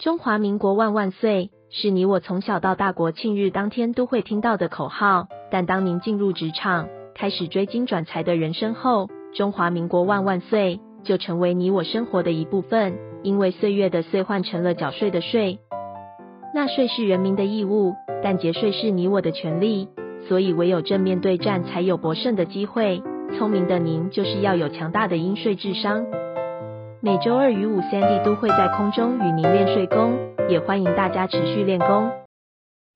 中华民国万万岁，是你我从小到大国庆日当天都会听到的口号。但当您进入职场，开始追金转财的人生后，中华民国万万岁就成为你我生活的一部分。因为岁月的岁换成了缴税的税，纳税是人民的义务，但节税是你我的权利。所以唯有正面对战，才有博胜的机会。聪明的您，就是要有强大的应税智商。每周二与五，Sandy 都会在空中与您练睡功，也欢迎大家持续练功。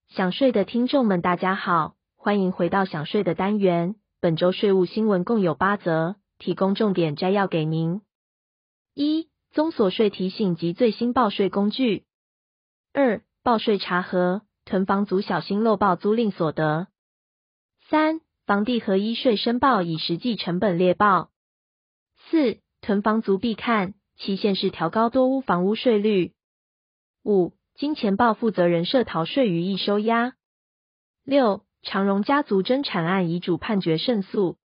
想睡的听众们，大家好，欢迎回到想睡的单元。本周税务新闻共有八则，提供重点摘要给您：一、综所税提醒及最新报税工具；二、报税查核，囤房族小心漏报租赁所得；三、房地合一税申报以实际成本列报；四、囤房族必看，期限是调高多屋房屋税率。五、金钱豹负责人涉逃税余易收押。六、长荣家族争产案遗嘱判决胜诉。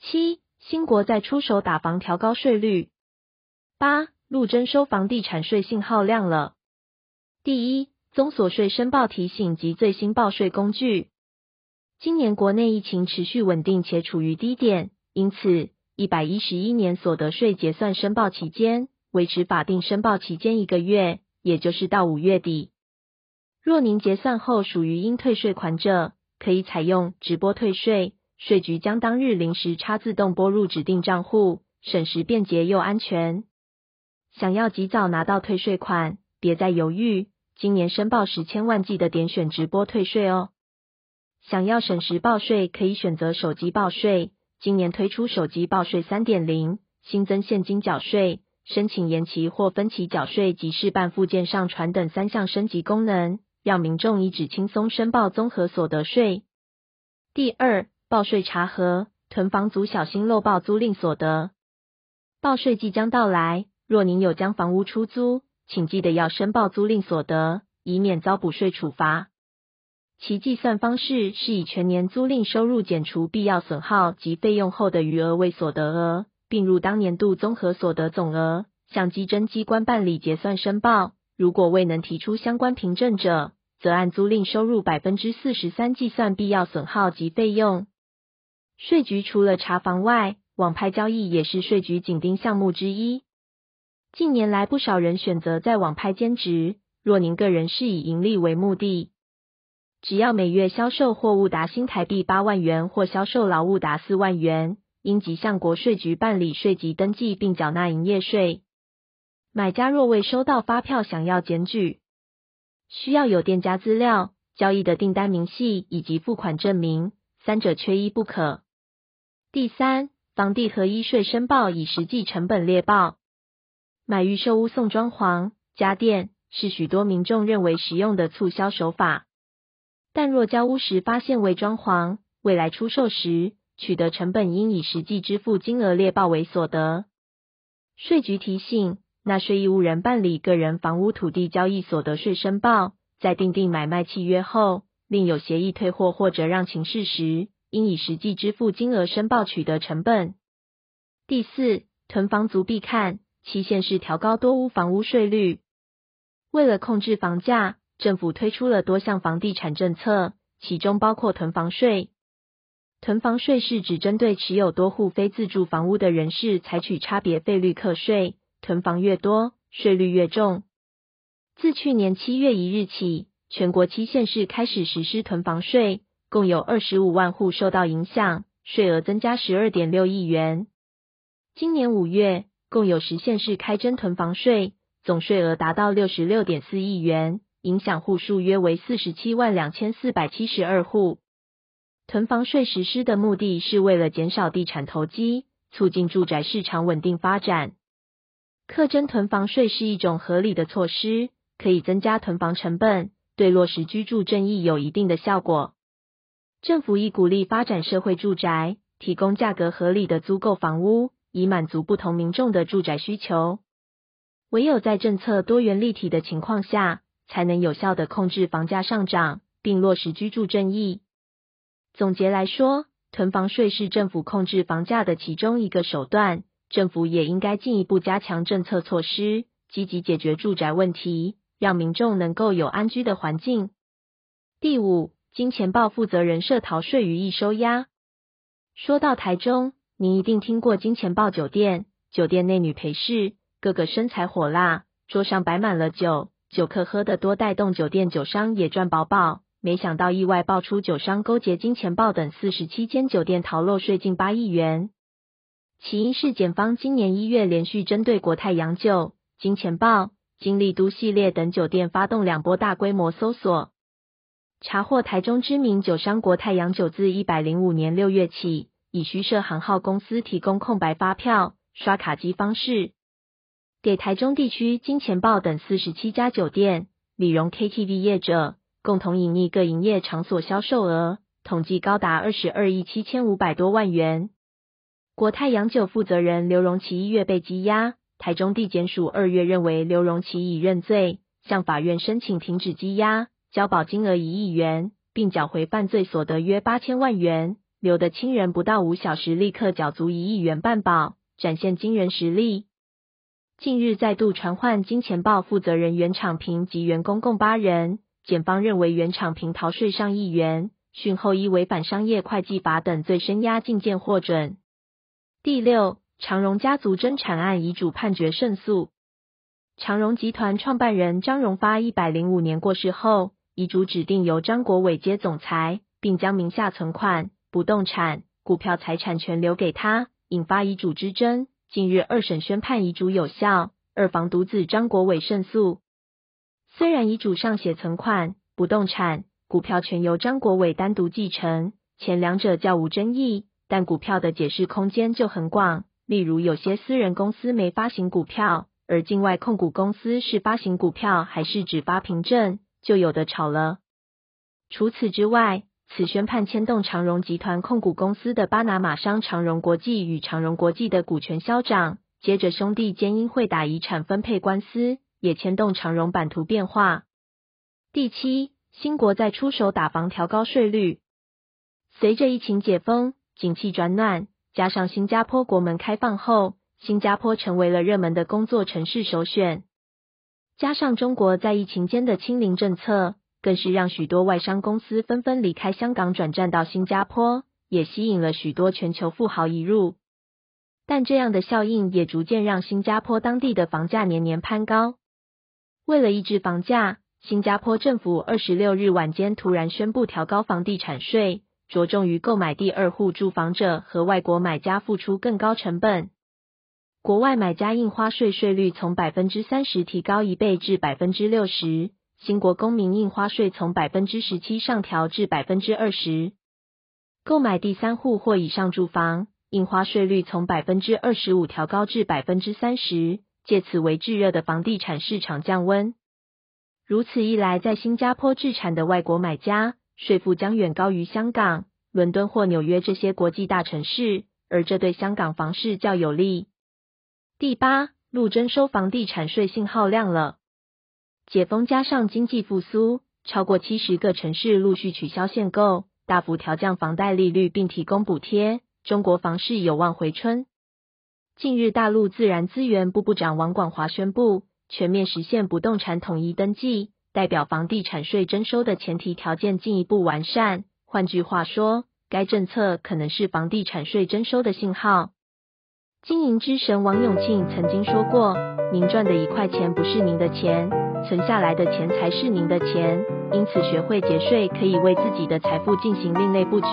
七、新国再出手打房调高税率。八、陆征收房地产税信号亮了。第一，综所税申报提醒及最新报税工具。今年国内疫情持续稳定且处于低点，因此。一百一十一年所得税结算申报期间维持法定申报期间一个月，也就是到五月底。若您结算后属于应退税款者，可以采用直播退税，税局将当日零时差自动拨入指定账户，省时便捷又安全。想要及早拿到退税款，别再犹豫，今年申报时千万记得点选直播退税哦。想要省时报税，可以选择手机报税。今年推出手机报税三点零，新增现金缴税、申请延期或分期缴税及事办附件上传等三项升级功能，让民众一纸轻松申报综合所得税。第二，报税查核，囤房族小心漏报租赁所得。报税即将到来，若您有将房屋出租，请记得要申报租赁所得，以免遭补税处罚。其计算方式是以全年租赁收入减除必要损耗及费用后的余额为所得额，并入当年度综合所得总额，向稽征机关办理结算申报。如果未能提出相关凭证者，则按租赁收入百分之四十三计算必要损耗及费用。税局除了查房外，网拍交易也是税局紧盯项目之一。近年来，不少人选择在网拍兼职。若您个人是以盈利为目的，只要每月销售货物达新台币八万元或销售劳务达四万元，应即向国税局办理税籍登记并缴纳营业税。买家若未收到发票，想要检举，需要有店家资料、交易的订单明细以及付款证明，三者缺一不可。第三，房地合一税申报以实际成本列报。买预售屋送装潢、家电，是许多民众认为实用的促销手法。但若交屋时发现未装潢，未来出售时取得成本应以实际支付金额列报为所得。税局提醒，纳税义务人办理个人房屋土地交易所得税申报，在订定买卖契约后，另有协议退货或者让情事时，应以实际支付金额申报取得成本。第四，囤房族必看，期限是调高多屋房屋税率，为了控制房价。政府推出了多项房地产政策，其中包括囤房税。囤房税是指针对持有多户非自住房屋的人士，采取差别费率课税，囤房越多，税率越重。自去年七月一日起，全国七县市开始实施囤房税，共有二十五万户受到影响，税额增加十二点六亿元。今年五月，共有十县市开征囤房税，总税额达到六十六点四亿元。影响户数约为四十七万两千四百七十二户。囤房税实施的目的是为了减少地产投机，促进住宅市场稳定发展。课征囤房税是一种合理的措施，可以增加囤房成本，对落实居住正义有一定的效果。政府亦鼓励发展社会住宅，提供价格合理的租购房屋，以满足不同民众的住宅需求。唯有在政策多元立体的情况下，才能有效地控制房价上涨，并落实居住正义。总结来说，囤房税是政府控制房价的其中一个手段，政府也应该进一步加强政策措施，积极解决住宅问题，让民众能够有安居的环境。第五，金钱豹负责人涉逃税余易收押。说到台中，您一定听过金钱豹酒店，酒店内女陪侍，个个身材火辣，桌上摆满了酒，酒客喝得多，带动酒店酒商也赚饱饱。没想到意外爆出酒商勾结金钱豹等四十七间酒店逃漏税近八亿元。起因是检方今年一月连续针对国泰洋酒、金钱豹、金丽都系列等酒店发动两波大规模搜索。查获台中知名酒商国泰洋酒自一百零五年六月起，以虚设行号公司提供空白发票、刷卡机方式，给台中地区金钱豹等四十七家酒店、理容 KTV 业者共同隐匿各营业场所销售额，统计高达二十二亿七千五百多万元。国泰洋酒负责人刘荣奇一月被羁押，台中地检署二月认为刘荣奇已认罪，向法院申请停止羁押。交保金额一亿元，并缴回犯罪所得约八千万元。刘的亲人不到五小时立刻缴足一亿元半保，展现惊人实力。近日再度传唤金钱豹负责人袁敞平及员工共八人，检方认为袁敞平逃税上亿元，讯后依违反商业会计法等罪声押禁见获准。第六，长荣家族争产案遗嘱判决胜诉。长荣集团创办人张荣发一百零五年过世后。遗嘱指定由张国伟接总裁，并将名下存款、不动产、股票财产权留给他，引发遗嘱之争。近日二审宣判遗嘱有效，二房独子张国伟胜诉。虽然遗嘱上写存款、不动产、股票全由张国伟单独继承，前两者较无争议，但股票的解释空间就很广。例如，有些私人公司没发行股票，而境外控股公司是发行股票还是只发凭证？就有的吵了。除此之外，此宣判牵动长荣集团控股公司的巴拿马商长荣国际与长荣国际的股权消长，接着兄弟间因会打遗产分配官司，也牵动长荣版图变化。第七，新国再出手打房调高税率。随着疫情解封，景气转暖，加上新加坡国门开放后，新加坡成为了热门的工作城市首选。加上中国在疫情间的清零政策，更是让许多外商公司纷纷离开香港转战到新加坡，也吸引了许多全球富豪移入。但这样的效应也逐渐让新加坡当地的房价年年攀高。为了抑制房价，新加坡政府二十六日晚间突然宣布调高房地产税，着重于购买第二户住房者和外国买家付出更高成本。国外买家印花税税率从百分之三十提高一倍至百分之六十，新国公民印花税从百分之十七上调至百分之二十。购买第三户或以上住房，印花税率从百分之二十五调高至百分之三十，借此为炙热的房地产市场降温。如此一来，在新加坡置产的外国买家税负将远高于香港、伦敦或纽约这些国际大城市，而这对香港房市较有利。第八，陆征收房地产税信号亮了。解封加上经济复苏，超过七十个城市陆续取消限购，大幅调降房贷利率，并提供补贴，中国房市有望回春。近日，大陆自然资源部部长王广华宣布，全面实现不动产统一登记，代表房地产税征收的前提条件进一步完善。换句话说，该政策可能是房地产税征收的信号。经营之神王永庆曾经说过：“您赚的一块钱不是您的钱，存下来的钱才是您的钱。因此，学会节税可以为自己的财富进行另类布局。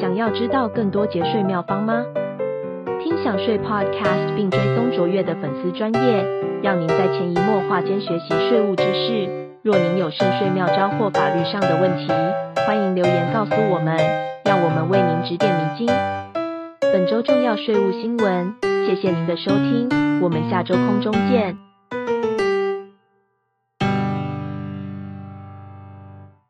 想要知道更多节税妙方吗？听享税 Podcast 并追踪卓越的粉丝专业，让您在潜移默化间学习税务知识。若您有省税妙招或法律上的问题，欢迎留言告诉我们，让我们为您指点迷津。”本周重要税务新闻，谢谢您的收听，我们下周空中见。